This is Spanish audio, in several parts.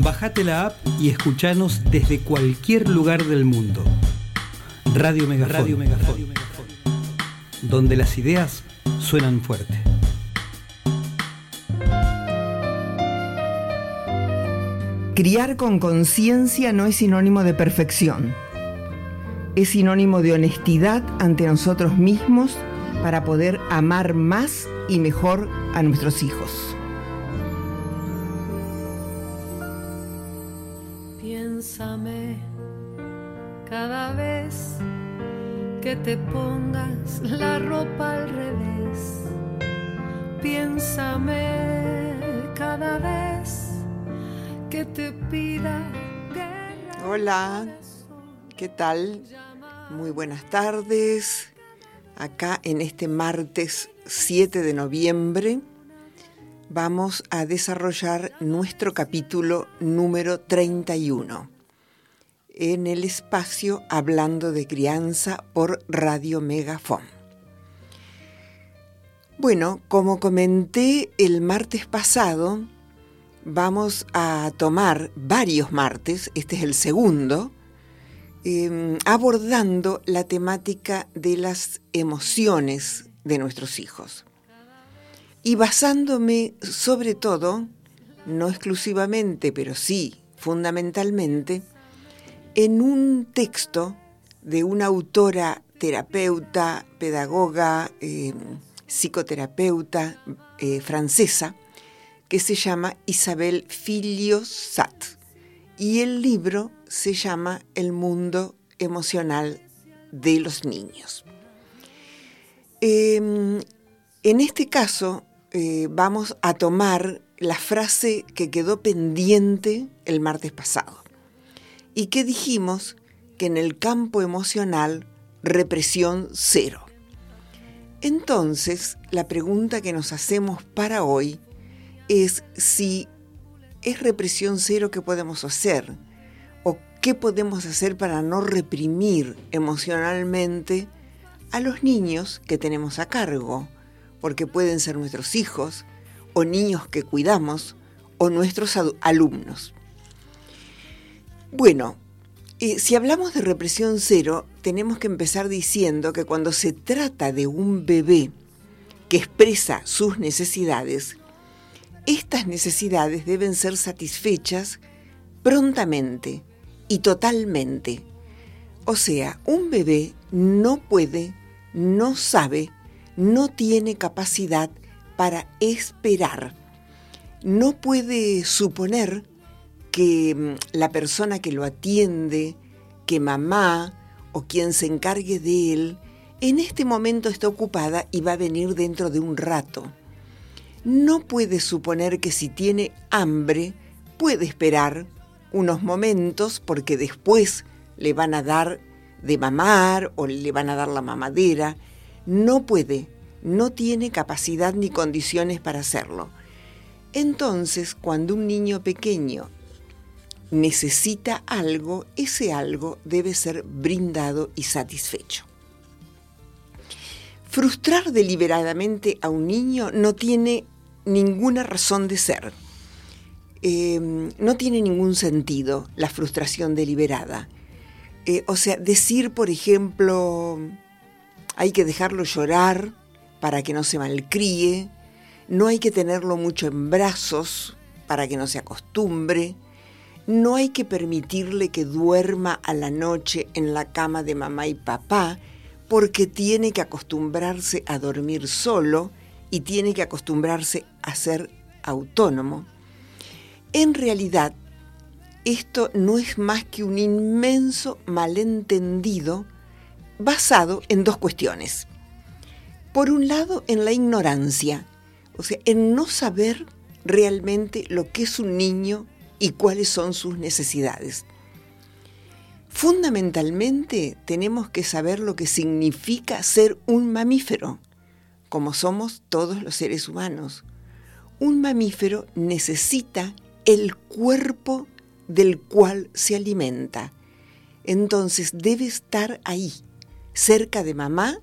Bajate la app y escuchanos desde cualquier lugar del mundo. Radio Megafon. Radio Megafon. Donde las ideas suenan fuerte. Criar con conciencia no es sinónimo de perfección. Es sinónimo de honestidad ante nosotros mismos para poder amar más y mejor a nuestros hijos. Que te pongas la ropa al revés. Piénsame cada vez que te pida Hola, ¿qué tal? Muy buenas tardes. Acá en este martes 7 de noviembre vamos a desarrollar nuestro capítulo número 31 en el espacio Hablando de Crianza por Radio Megafon. Bueno, como comenté el martes pasado, vamos a tomar varios martes, este es el segundo, eh, abordando la temática de las emociones de nuestros hijos. Y basándome sobre todo, no exclusivamente, pero sí fundamentalmente, en un texto de una autora terapeuta, pedagoga, eh, psicoterapeuta eh, francesa, que se llama Isabel Filio-Sat. Y el libro se llama El mundo emocional de los niños. Em, en este caso, eh, vamos a tomar la frase que quedó pendiente el martes pasado y que dijimos que en el campo emocional represión cero. Entonces, la pregunta que nos hacemos para hoy es si es represión cero que podemos hacer o qué podemos hacer para no reprimir emocionalmente a los niños que tenemos a cargo, porque pueden ser nuestros hijos o niños que cuidamos o nuestros alumnos. Bueno, si hablamos de represión cero, tenemos que empezar diciendo que cuando se trata de un bebé que expresa sus necesidades, estas necesidades deben ser satisfechas prontamente y totalmente. O sea, un bebé no puede, no sabe, no tiene capacidad para esperar. No puede suponer que mm, la persona que lo atiende, que mamá o quien se encargue de él, en este momento está ocupada y va a venir dentro de un rato. No puede suponer que si tiene hambre puede esperar unos momentos porque después le van a dar de mamar o le van a dar la mamadera. No puede, no tiene capacidad ni condiciones para hacerlo. Entonces, cuando un niño pequeño necesita algo, ese algo debe ser brindado y satisfecho. Frustrar deliberadamente a un niño no tiene ninguna razón de ser. Em, no tiene ningún sentido la frustración deliberada. Eh, o sea, decir, por ejemplo, hay que dejarlo llorar para que no se malcríe, no hay que tenerlo mucho en brazos para que no se acostumbre, no hay que permitirle que duerma a la noche en la cama de mamá y papá porque tiene que acostumbrarse a dormir solo y tiene que acostumbrarse a ser autónomo. En realidad, esto no es más que un inmenso malentendido basado en dos cuestiones. Por un lado, en la ignorancia, o sea, en no saber realmente lo que es un niño y cuáles son sus necesidades. Fundamentalmente tenemos que saber lo que significa ser un mamífero, como somos todos los seres humanos. Un mamífero necesita el cuerpo del cual se alimenta. Entonces debe estar ahí, cerca de mamá,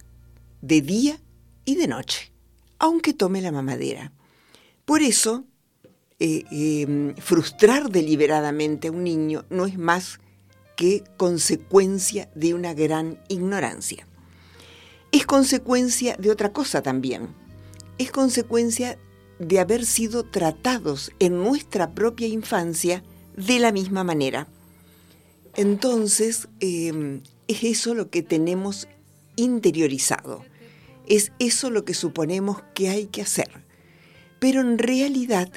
de día y de noche, aunque tome la mamadera. Por eso, eh, em, frustrar deliberadamente a un niño no es más que consecuencia de una gran ignorancia. Es consecuencia de otra cosa también. Es consecuencia de haber sido tratados en nuestra propia infancia de la misma manera. Entonces, em, es eso lo que tenemos interiorizado. Es eso lo que suponemos que hay que hacer. Pero en realidad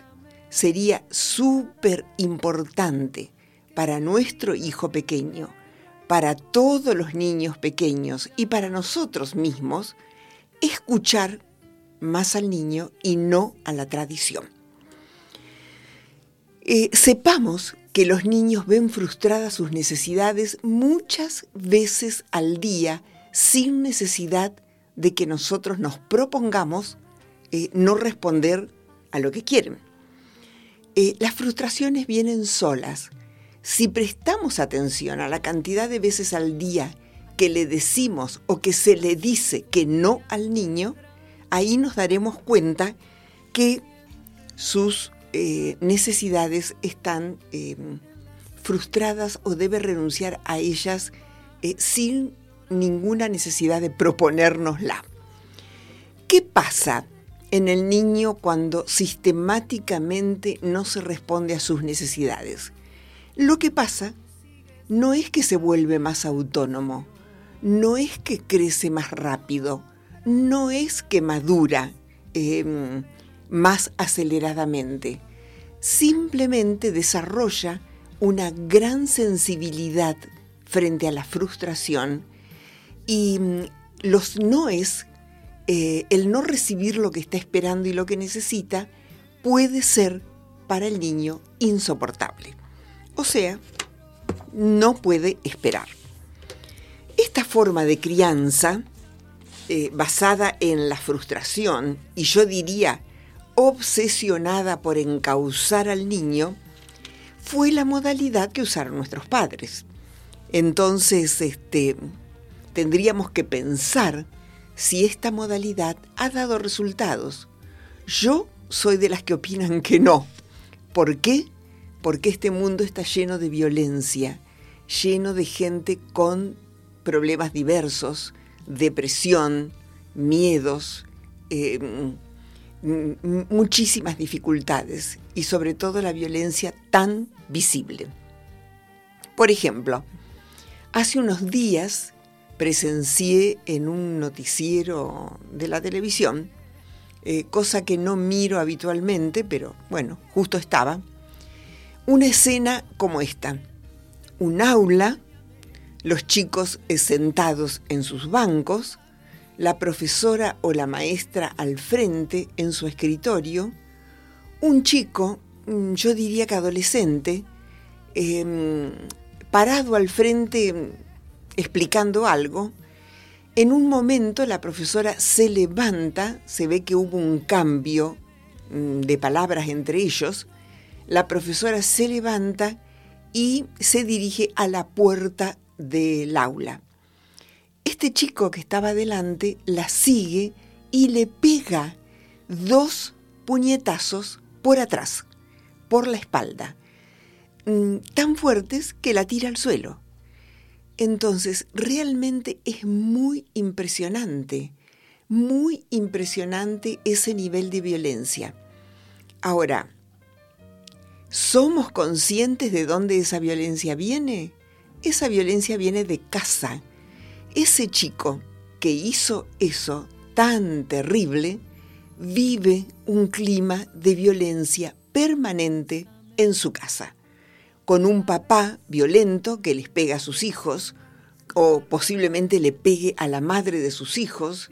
sería súper importante para nuestro hijo pequeño, para todos los niños pequeños y para nosotros mismos, escuchar más al niño y no a la tradición. Eh, sepamos que los niños ven frustradas sus necesidades muchas veces al día sin necesidad de que nosotros nos propongamos eh, no responder a lo que quieren. Eh, las frustraciones vienen solas. Si prestamos atención a la cantidad de veces al día que le decimos o que se le dice que no al niño, ahí nos daremos cuenta que sus eh, necesidades están em, frustradas o debe renunciar a ellas eh, sin ninguna necesidad de proponérnosla. ¿Qué pasa en el niño cuando sistemáticamente no se responde a sus necesidades? Lo que pasa no es que se vuelve más autónomo, no es que crece más rápido, no es que madura em, más aceleradamente, simplemente desarrolla una gran sensibilidad frente a la frustración y mm, los noes, eh, el no recibir lo que está esperando y lo que necesita, puede ser para el niño insoportable. O sea, no puede esperar. Esta forma de crianza eh, basada en la frustración y yo diría obsesionada por encauzar al niño, fue la modalidad que usaron nuestros padres. Entonces, este, tendríamos que pensar si esta modalidad ha dado resultados. Yo soy de las que opinan que no. ¿Por qué? Porque este mundo está lleno de violencia, lleno de gente con problemas diversos, depresión, miedos, eh, muchísimas dificultades y sobre todo la violencia tan visible. Por ejemplo, hace unos días presencié en un noticiero de la televisión, eh, cosa que no miro habitualmente, pero bueno, justo estaba, una escena como esta. Un aula los chicos sentados en sus bancos, la profesora o la maestra al frente en su escritorio, un chico, mm, yo diría que adolescente, em, parado al frente explicando algo. En un momento la profesora se levanta, se ve que hubo un cambio mm, de palabras entre ellos, la profesora se levanta y se dirige a la puerta del aula. Este chico que estaba delante la sigue y le pega dos puñetazos por atrás, por la espalda, mm, tan fuertes que la tira al suelo. Entonces, realmente es muy impresionante, muy impresionante ese nivel de violencia. Ahora, ¿somos conscientes de dónde esa violencia viene? esa violencia viene de casa. Ese chico que hizo eso tan terrible vive un clima de violencia permanente en su casa, con un papá violento que les pega a sus hijos, o posiblemente le pegue a la madre de sus hijos,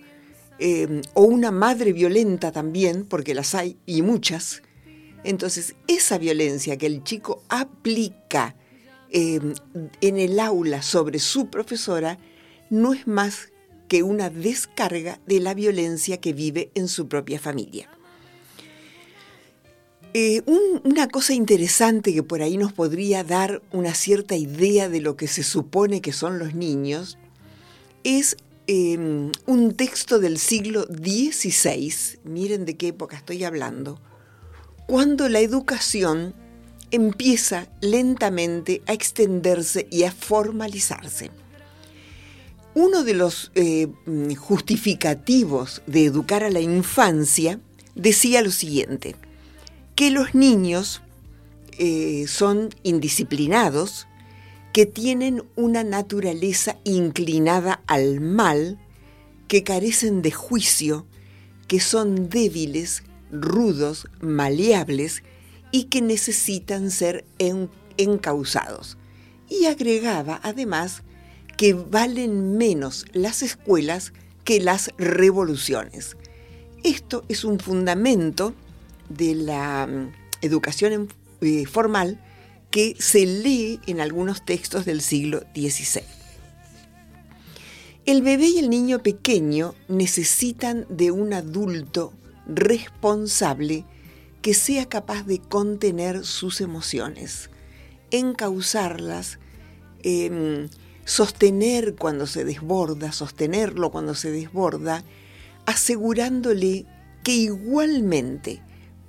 eh, o una madre violenta también, porque las hay y muchas. Entonces, esa violencia que el chico aplica Em, en el aula sobre su profesora no es más que una descarga de la violencia que vive en su propia familia. Eh, una cosa interesante que por ahí nos podría dar una cierta idea de lo que se supone que son los niños es em, un texto del siglo XVI, miren de qué época estoy hablando, cuando la educación empieza lentamente a extenderse y a formalizarse. Uno de los eh, justificativos de educar a la infancia decía lo siguiente, que los niños eh, son indisciplinados, que tienen una naturaleza inclinada al mal, que carecen de juicio, que son débiles, rudos, maleables y que necesitan ser encausados. Y agregaba además que valen menos las escuelas que las revoluciones. Esto es un fundamento de la mm, educación eh, formal que se lee en algunos textos del siglo XVI. El bebé y el niño pequeño necesitan de un adulto responsable que sea capaz de contener sus emociones, encauzarlas, em, sostener cuando se desborda, sostenerlo cuando se desborda, asegurándole que igualmente,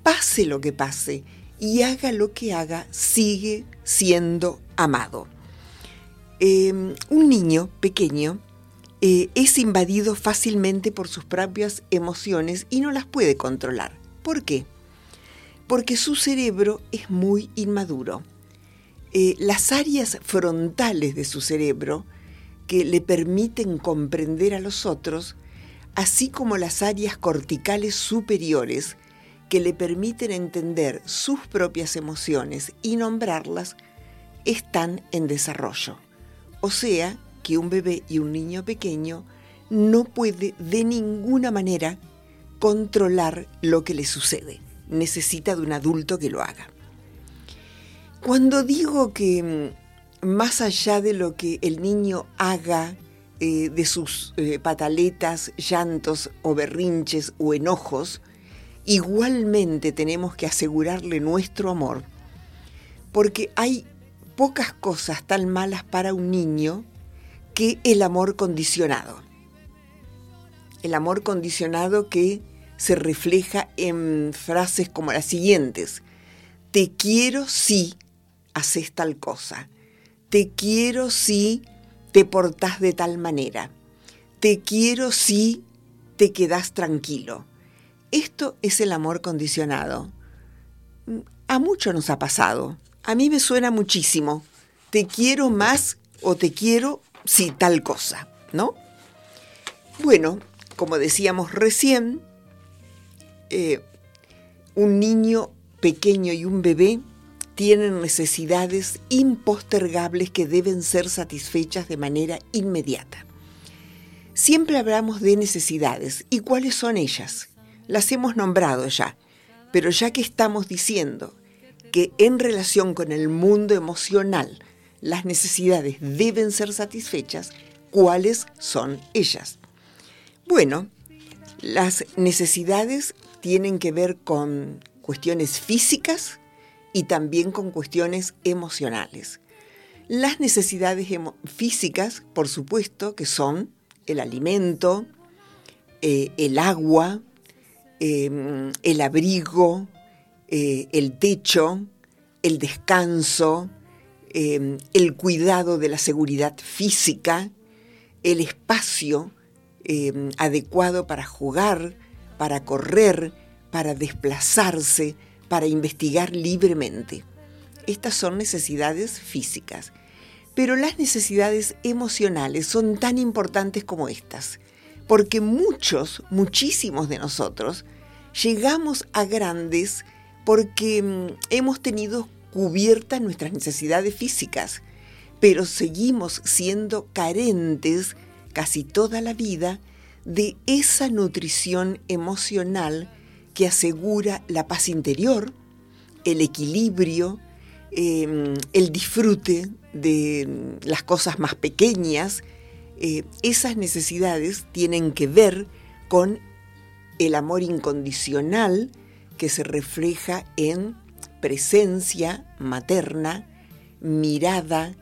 pase lo que pase y haga lo que haga, sigue siendo amado. Em, un niño pequeño eh, es invadido fácilmente por sus propias emociones y no las puede controlar. ¿Por qué? Porque su cerebro es muy inmaduro. Eh, las áreas frontales de su cerebro que le permiten comprender a los otros, así como las áreas corticales superiores que le permiten entender sus propias emociones y nombrarlas, están en desarrollo. O sea, que un bebé y un niño pequeño no puede de ninguna manera controlar lo que le sucede. Necesita de un adulto que lo haga. Cuando digo que mm, más allá de lo que el niño haga, eh, de sus eh, pataletas, llantos o berrinches o enojos, igualmente tenemos que asegurarle nuestro amor, porque hay pocas cosas tan malas para un niño que el amor condicionado. El amor condicionado que se refleja en frases como las siguientes. Te quiero si haces tal cosa. Te quiero si te portás de tal manera. Te quiero si te quedas tranquilo. Esto es el amor condicionado. A mucho nos ha pasado. A mí me suena muchísimo. Te quiero más o te quiero si tal cosa, ¿no? Bueno, como decíamos recién, eh, un niño pequeño y un bebé tienen necesidades impostergables que deben ser satisfechas de manera inmediata. Siempre hablamos de necesidades. ¿Y cuáles son ellas? Las hemos nombrado ya, pero ya que estamos diciendo que en relación con el mundo emocional las necesidades deben ser satisfechas, ¿cuáles son ellas? Bueno, las necesidades tienen que ver con cuestiones físicas y también con cuestiones emocionales. Las necesidades físicas, por supuesto, que son el alimento, eh, el agua, em, el abrigo, eh, el techo, el descanso, em, el cuidado de la seguridad física, el espacio em, adecuado para jugar, para correr, para desplazarse, para investigar libremente. Estas son necesidades físicas. Pero las necesidades emocionales son tan importantes como estas, porque muchos, muchísimos de nosotros, llegamos a grandes porque mm, hemos tenido cubiertas nuestras necesidades físicas, pero seguimos siendo carentes casi toda la vida de esa nutrición emocional que asegura la paz interior, el equilibrio, em, el disfrute de las cosas más pequeñas. Eh, esas necesidades tienen que ver con el amor incondicional que se refleja en presencia materna, mirada,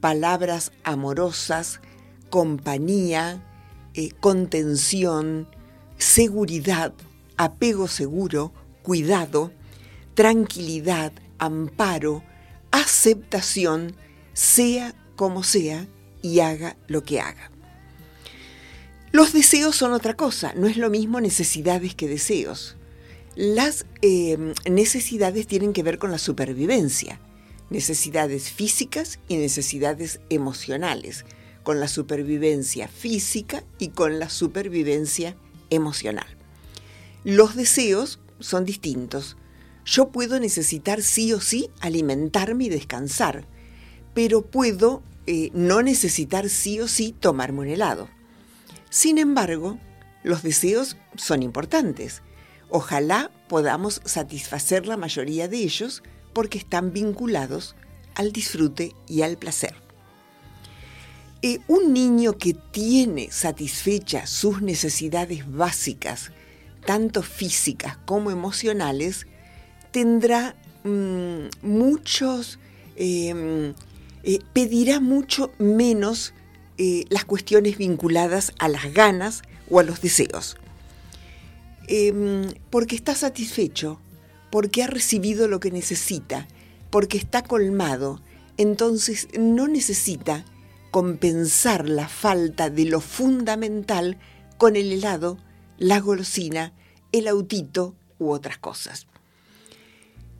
palabras amorosas, compañía, eh, contención, seguridad, apego seguro, cuidado, tranquilidad, amparo, aceptación, sea como sea y haga lo que haga. Los deseos son otra cosa, no es lo mismo necesidades que deseos. Las em, necesidades tienen que ver con la supervivencia, necesidades físicas y necesidades emocionales, con la supervivencia física y con la supervivencia emocional. Los deseos son distintos. Yo puedo necesitar sí o sí alimentarme y descansar, pero puedo eh, no necesitar sí o sí tomarme un helado. Sin embargo, los deseos son importantes. Ojalá podamos satisfacer la mayoría de ellos porque están vinculados al disfrute y al placer. Eh, un niño que tiene satisfechas sus necesidades básicas, tanto físicas como emocionales, tendrá mm, muchos, em, eh, pedirá mucho menos eh, las cuestiones vinculadas a las ganas o a los deseos. Em, porque está satisfecho, porque ha recibido lo que necesita, porque está colmado, entonces no necesita compensar la falta de lo fundamental con el helado, la golosina, el autito u otras cosas.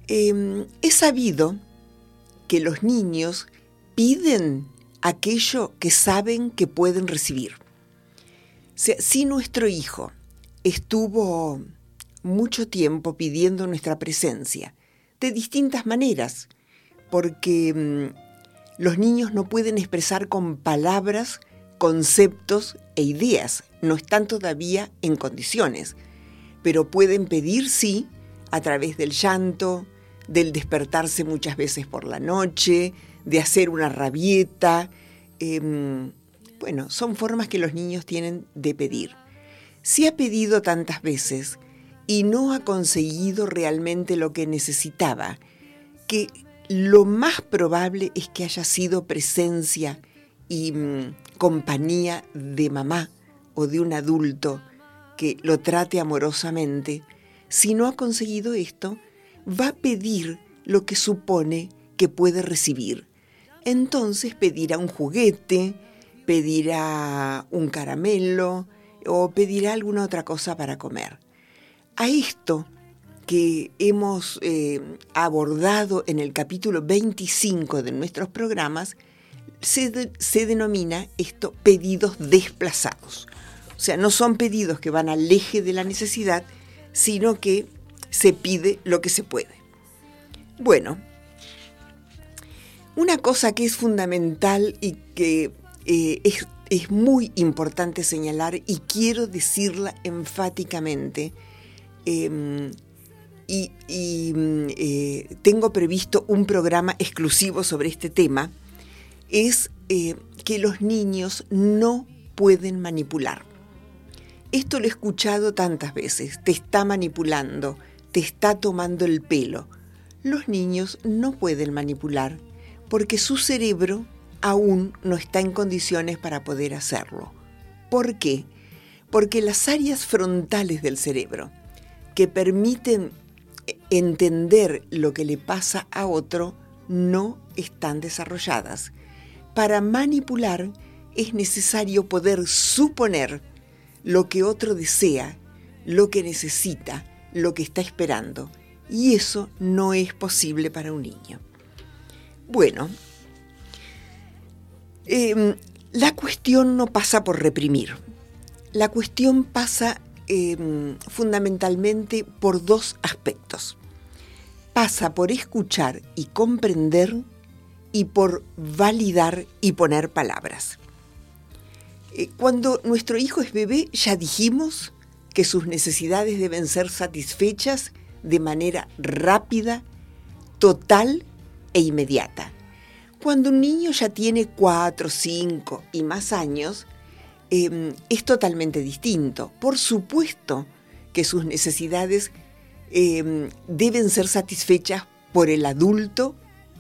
Em, es sabido que los niños piden aquello que saben que pueden recibir. si nuestro hijo estuvo mucho tiempo pidiendo nuestra presencia, de distintas maneras, porque mm, los niños no pueden expresar con palabras conceptos e ideas, no están todavía en condiciones, pero pueden pedir sí a través del llanto, del despertarse muchas veces por la noche, de hacer una rabieta. Em, bueno, son formas que los niños tienen de pedir. Si ha pedido tantas veces y no ha conseguido realmente lo que necesitaba, que lo más probable es que haya sido presencia y mm, compañía de mamá o de un adulto que lo trate amorosamente, si no ha conseguido esto, va a pedir lo que supone que puede recibir. Entonces pedirá un juguete, pedirá un caramelo o pedirá alguna otra cosa para comer. A esto que hemos eh, abordado en el capítulo 25 de nuestros programas, se, se denomina esto pedidos desplazados. O sea, no son pedidos que van al eje de la necesidad, sino que se pide lo que se puede. Bueno, una cosa que es fundamental y que eh, es, muy importante señalar y quiero decirla enfáticamente, em, y, eh, tengo previsto un programa exclusivo sobre este tema, es eh, que los niños no pueden manipular. Esto lo he escuchado tantas veces, te está manipulando, te está tomando el pelo. Los niños no pueden manipular porque su cerebro aún no está en condiciones para poder hacerlo. ¿Por qué? Porque las áreas frontales del cerebro que permiten entender lo que le pasa a otro no están desarrolladas. Para manipular es necesario poder suponer lo que otro desea, lo que necesita, lo que está esperando. Y eso no es posible para un niño. Bueno, em, la cuestión no pasa por reprimir. La cuestión pasa em, fundamentalmente por dos aspectos. Pasa por escuchar y comprender y por validar y poner palabras. Eh, cuando nuestro hijo es bebé, ya dijimos que sus necesidades deben ser satisfechas de manera rápida, total e inmediata. Cuando un niño ya tiene cuatro, cinco y más años, em, es totalmente distinto. Por supuesto que sus necesidades em, deben ser satisfechas por el adulto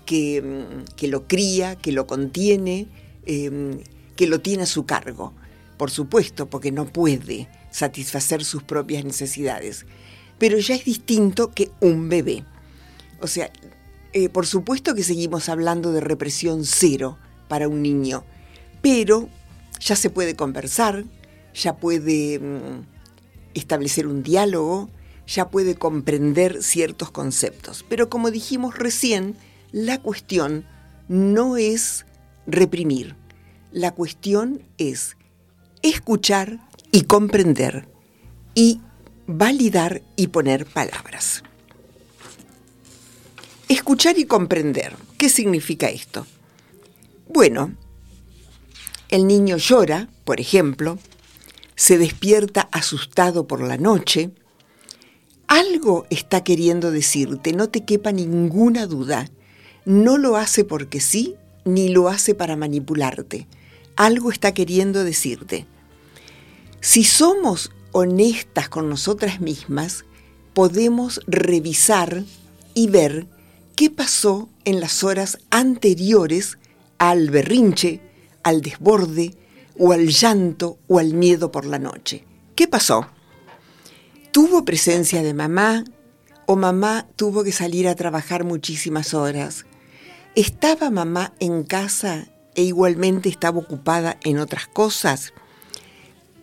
que, em, que lo cría, que lo contiene, que lo tiene a su cargo. Por supuesto, porque no puede satisfacer sus propias necesidades. Pero ya es distinto que un bebé. O sea, eh, por supuesto que seguimos hablando de represión cero para un niño, pero ya se puede conversar, ya puede mm, establecer un diálogo, ya puede comprender ciertos conceptos. Pero como dijimos recién, la cuestión no es reprimir, la cuestión es escuchar y comprender y validar y poner palabras. Escuchar y comprender. ¿Qué significa esto? Bueno, el niño llora, por ejemplo, se despierta asustado por la noche, algo está queriendo decirte, no te quepa ninguna duda. No lo hace porque sí, ni lo hace para manipularte. Algo está queriendo decirte. Si somos honestas con nosotras mismas, podemos revisar y ver qué pasó en las horas anteriores al berrinche, al desborde, o al llanto o al miedo por la noche. ¿Qué pasó? tuvo presencia de mamá o mamá tuvo que salir a trabajar muchísimas horas. ¿Estaba mamá en casa e igualmente estaba ocupada en otras cosas?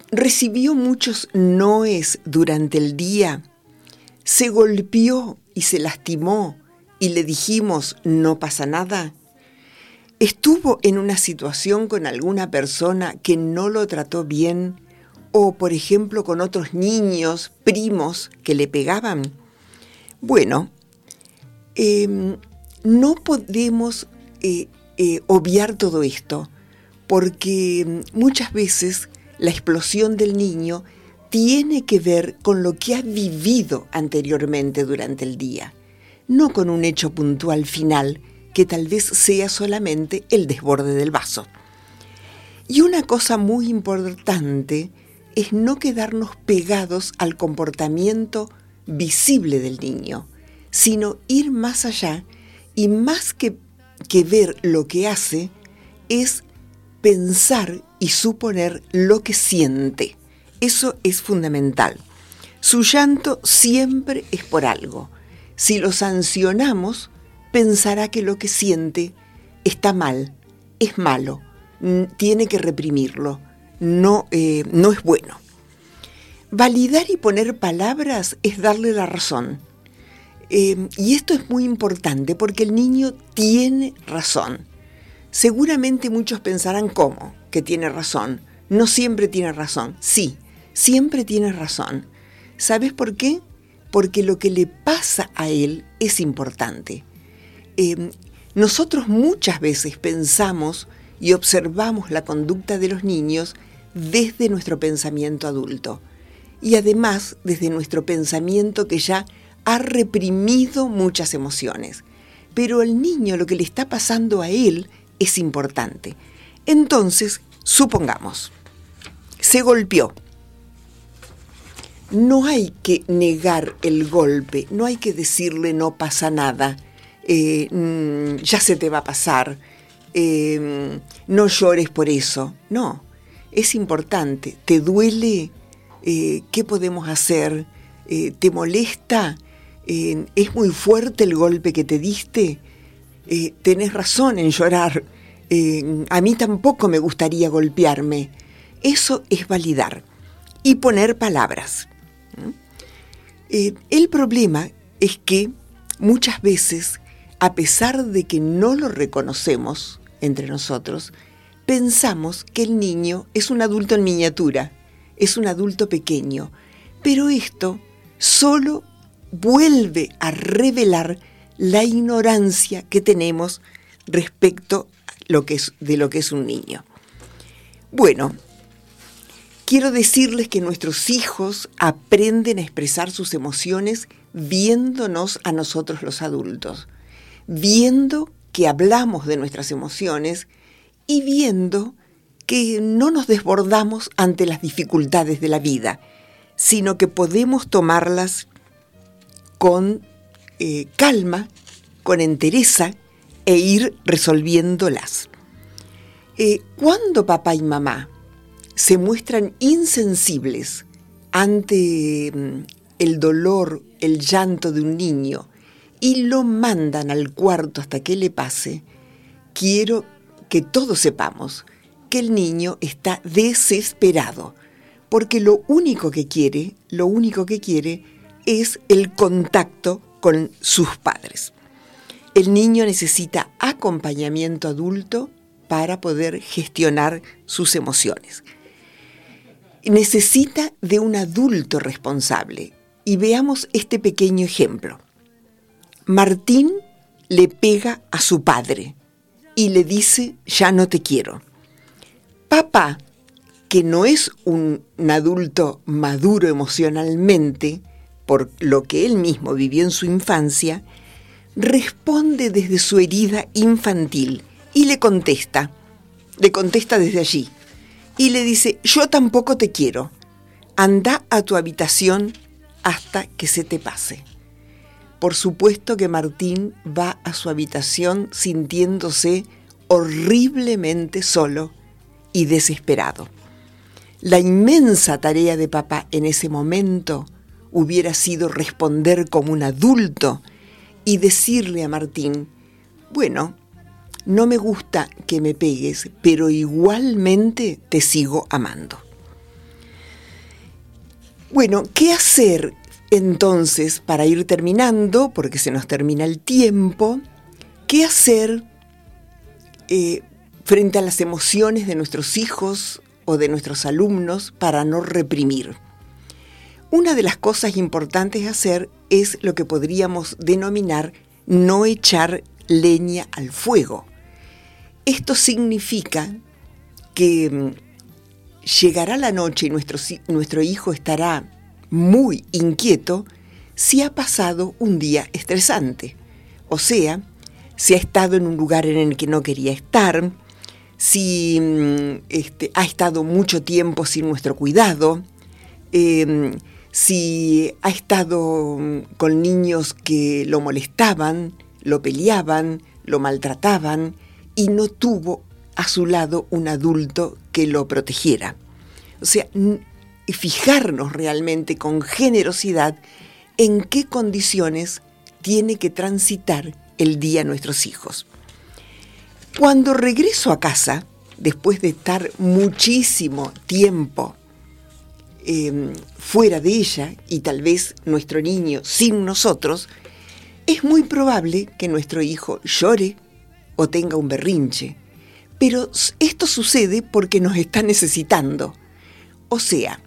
¿Recibió muchos noes durante el día? ¿Se golpeó y se lastimó y le dijimos no pasa nada? ¿Estuvo en una situación con alguna persona que no lo trató bien o por ejemplo con otros niños, primos que le pegaban. Bueno, em, no podemos eh, eh, obviar todo esto, porque muchas veces la explosión del niño tiene que ver con lo que ha vivido anteriormente durante el día, no con un hecho puntual final que tal vez sea solamente el desborde del vaso. Y una cosa muy importante es no quedarnos pegados al comportamiento visible del niño, sino ir más allá y más que, que ver lo que hace, es pensar y suponer lo que siente. Eso es fundamental. Su llanto siempre es por algo. Si lo sancionamos, pensará que lo que siente está mal, es malo, tiene que reprimirlo no, eh, no es bueno. Validar y poner palabras es darle la razón. Em, y esto es muy importante porque el niño tiene razón. Seguramente muchos pensarán cómo, que tiene razón. No siempre tiene razón. Sí, siempre tiene razón. ¿Sabes por qué? Porque lo que le pasa a él es importante. Em, nosotros muchas veces pensamos y observamos la conducta de los niños desde nuestro pensamiento adulto y además desde nuestro pensamiento que ya ha reprimido muchas emociones. Pero al niño lo que le está pasando a él es importante. Entonces, supongamos, se golpeó. No hay que negar el golpe, no hay que decirle no pasa nada, eh, mm, ya se te va a pasar, eh, no llores por eso. No, es importante. ¿Te duele? Eh, ¿Qué podemos hacer? ¿Te molesta? ¿Es muy fuerte el golpe que te diste? tenés razón en llorar. a mí tampoco me gustaría golpearme. Eso es validar y poner palabras. El problema es que muchas veces, a pesar de que no lo reconocemos entre nosotros, pensamos que el niño es un adulto en miniatura, es un adulto pequeño, pero esto solo vuelve a revelar la ignorancia que tenemos respecto de lo que es un niño. Bueno, quiero decirles que nuestros hijos aprenden a expresar sus emociones viéndonos a nosotros los adultos, viendo que hablamos de nuestras emociones y viendo que no nos desbordamos ante las dificultades de la vida, sino que podemos tomarlas con eh, calma, con entereza e ir resolviéndolas. Eh, cuando papá y mamá se muestran insensibles ante mm, el dolor, el llanto de un niño y lo mandan al cuarto hasta que le pase, quiero que todos sepamos que el niño está desesperado, porque lo único que quiere, lo único que quiere es el contacto con sus padres. El niño necesita acompañamiento adulto para poder gestionar sus emociones. Necesita de un adulto responsable. Y veamos este pequeño ejemplo. Martín le pega a su padre y le dice, ya no te quiero. Papá, que no es un, adulto maduro emocionalmente, por lo que él mismo vivió en su infancia, responde desde su herida infantil y le contesta, le contesta desde allí, y le dice, yo tampoco te quiero, anda a tu habitación hasta que se te pase. Por supuesto que Martín va a su habitación sintiéndose horriblemente solo y desesperado. La inmensa tarea de papá en ese momento hubiera sido responder como un adulto y decirle a Martín, bueno, no me gusta que me pegues, pero igualmente te sigo amando. Bueno, ¿qué hacer entonces para ir terminando, porque se nos termina el tiempo? ¿Qué hacer eh, frente a las emociones de nuestros hijos o de nuestros alumnos para no reprimir? Una de las cosas importantes a hacer es lo que podríamos denominar no echar leña al fuego. Esto significa que mm, llegará la noche y nuestro, nuestro hijo estará muy inquieto si ha pasado un día estresante. O sea, si ha estado en un lugar en el que no quería estar, si mm, este, ha estado mucho tiempo sin nuestro cuidado, em, si ha estado mm, con niños que lo molestaban, lo peleaban, lo maltrataban, y no tuvo a su lado un adulto que lo protegiera. O sea, fijarnos realmente con generosidad en qué condiciones tiene que transitar el día nuestros hijos. Cuando regreso a casa, después de estar muchísimo tiempo em, fuera de ella y tal vez nuestro niño sin nosotros, es muy probable que nuestro hijo llore, o tenga un berrinche. Pero esto sucede porque nos está necesitando. O sea,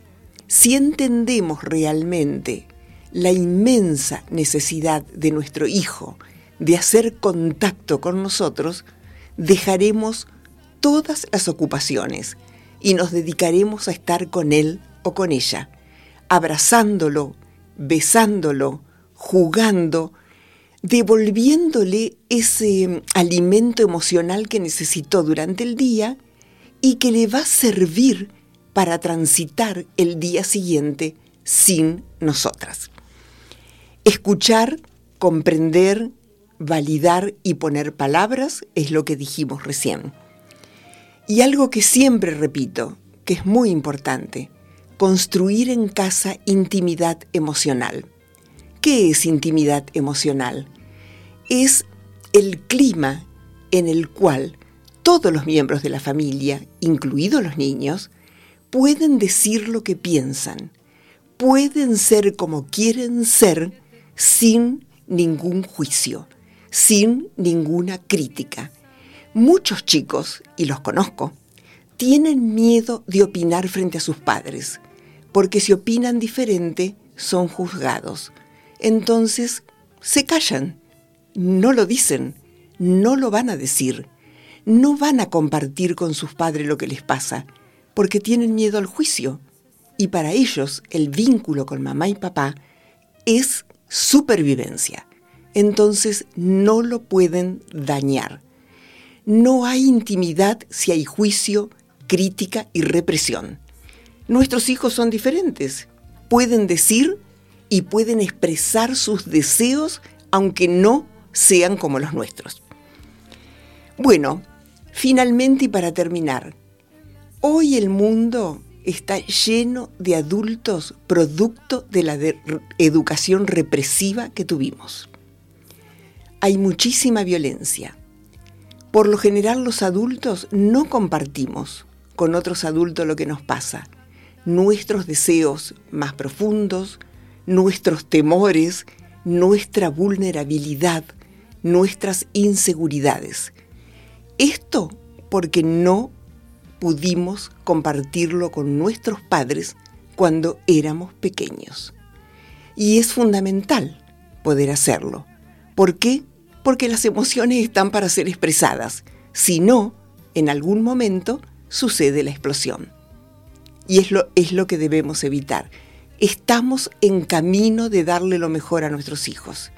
si entendemos realmente la inmensa necesidad de nuestro hijo de hacer contacto con nosotros, dejaremos todas las ocupaciones y nos dedicaremos a estar con él o con ella, abrazándolo, besándolo, jugando, devolviéndole ese mm, alimento emocional que necesitó durante el día y que le va a servir para transitar el día siguiente sin nosotras. Escuchar, comprender, validar y poner palabras es lo que dijimos recién. Y algo que siempre repito, que es muy importante, construir en casa intimidad emocional. ¿Qué es intimidad emocional? Es el clima en el cual todos los miembros de la familia, incluidos los niños, pueden decir lo que piensan, pueden ser como quieren ser sin ningún juicio, sin ninguna crítica. Muchos chicos, y los conozco, tienen miedo de opinar frente a sus padres, porque si opinan diferente son juzgados entonces se callan, no lo dicen, no lo van a decir, no van a compartir con sus padres lo que les pasa, porque tienen miedo al juicio. Y para ellos el vínculo con mamá y papá es supervivencia. Entonces no lo pueden dañar. No hay intimidad si hay juicio, crítica y represión. Nuestros hijos son diferentes. Pueden decir y pueden expresar sus deseos aunque no sean como los nuestros. Bueno, finalmente y para terminar, hoy el mundo está lleno de adultos producto de la educación represiva que tuvimos. hay muchísima violencia. Por lo general los adultos no compartimos con otros adultos lo que nos pasa, nuestros deseos más profundos, nuestros temores, nuestra vulnerabilidad, nuestras inseguridades. Esto porque no pudimos compartirlo con nuestros padres cuando éramos pequeños. Y es fundamental poder hacerlo. ¿Por qué? Porque las emociones están para ser expresadas. Si no, en algún momento sucede la explosión. Y es lo, es lo que debemos evitar. Estamos en camino de darle lo mejor a nuestros hijos.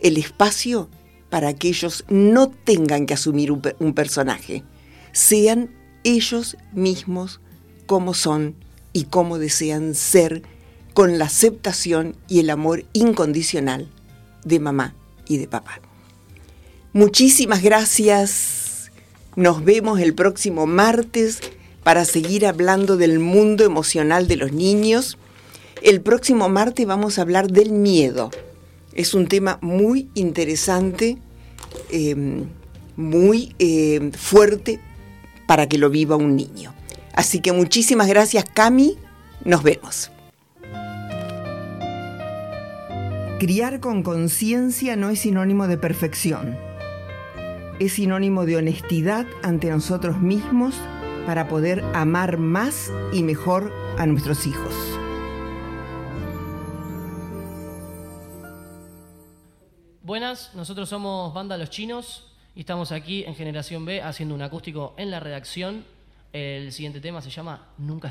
El espacio para que ellos no tengan que asumir un, personaje, sean ellos mismos como son y como desean ser con la aceptación y el amor incondicional de mamá y de papá. Muchísimas gracias. Nos vemos el próximo martes para seguir hablando del mundo emocional de los niños. El próximo martes vamos a hablar del miedo. Es un tema muy interesante, eh, muy eh, fuerte para que lo viva un niño. Así que muchísimas gracias Cami, nos vemos. Criar con conciencia no es sinónimo de perfección. Es sinónimo de honestidad ante nosotros mismos para poder amar más y mejor a nuestros hijos. Buenas, nosotros somos Banda Los Chinos y estamos aquí en Generación B haciendo un acústico en la redacción. El siguiente tema se llama Nunca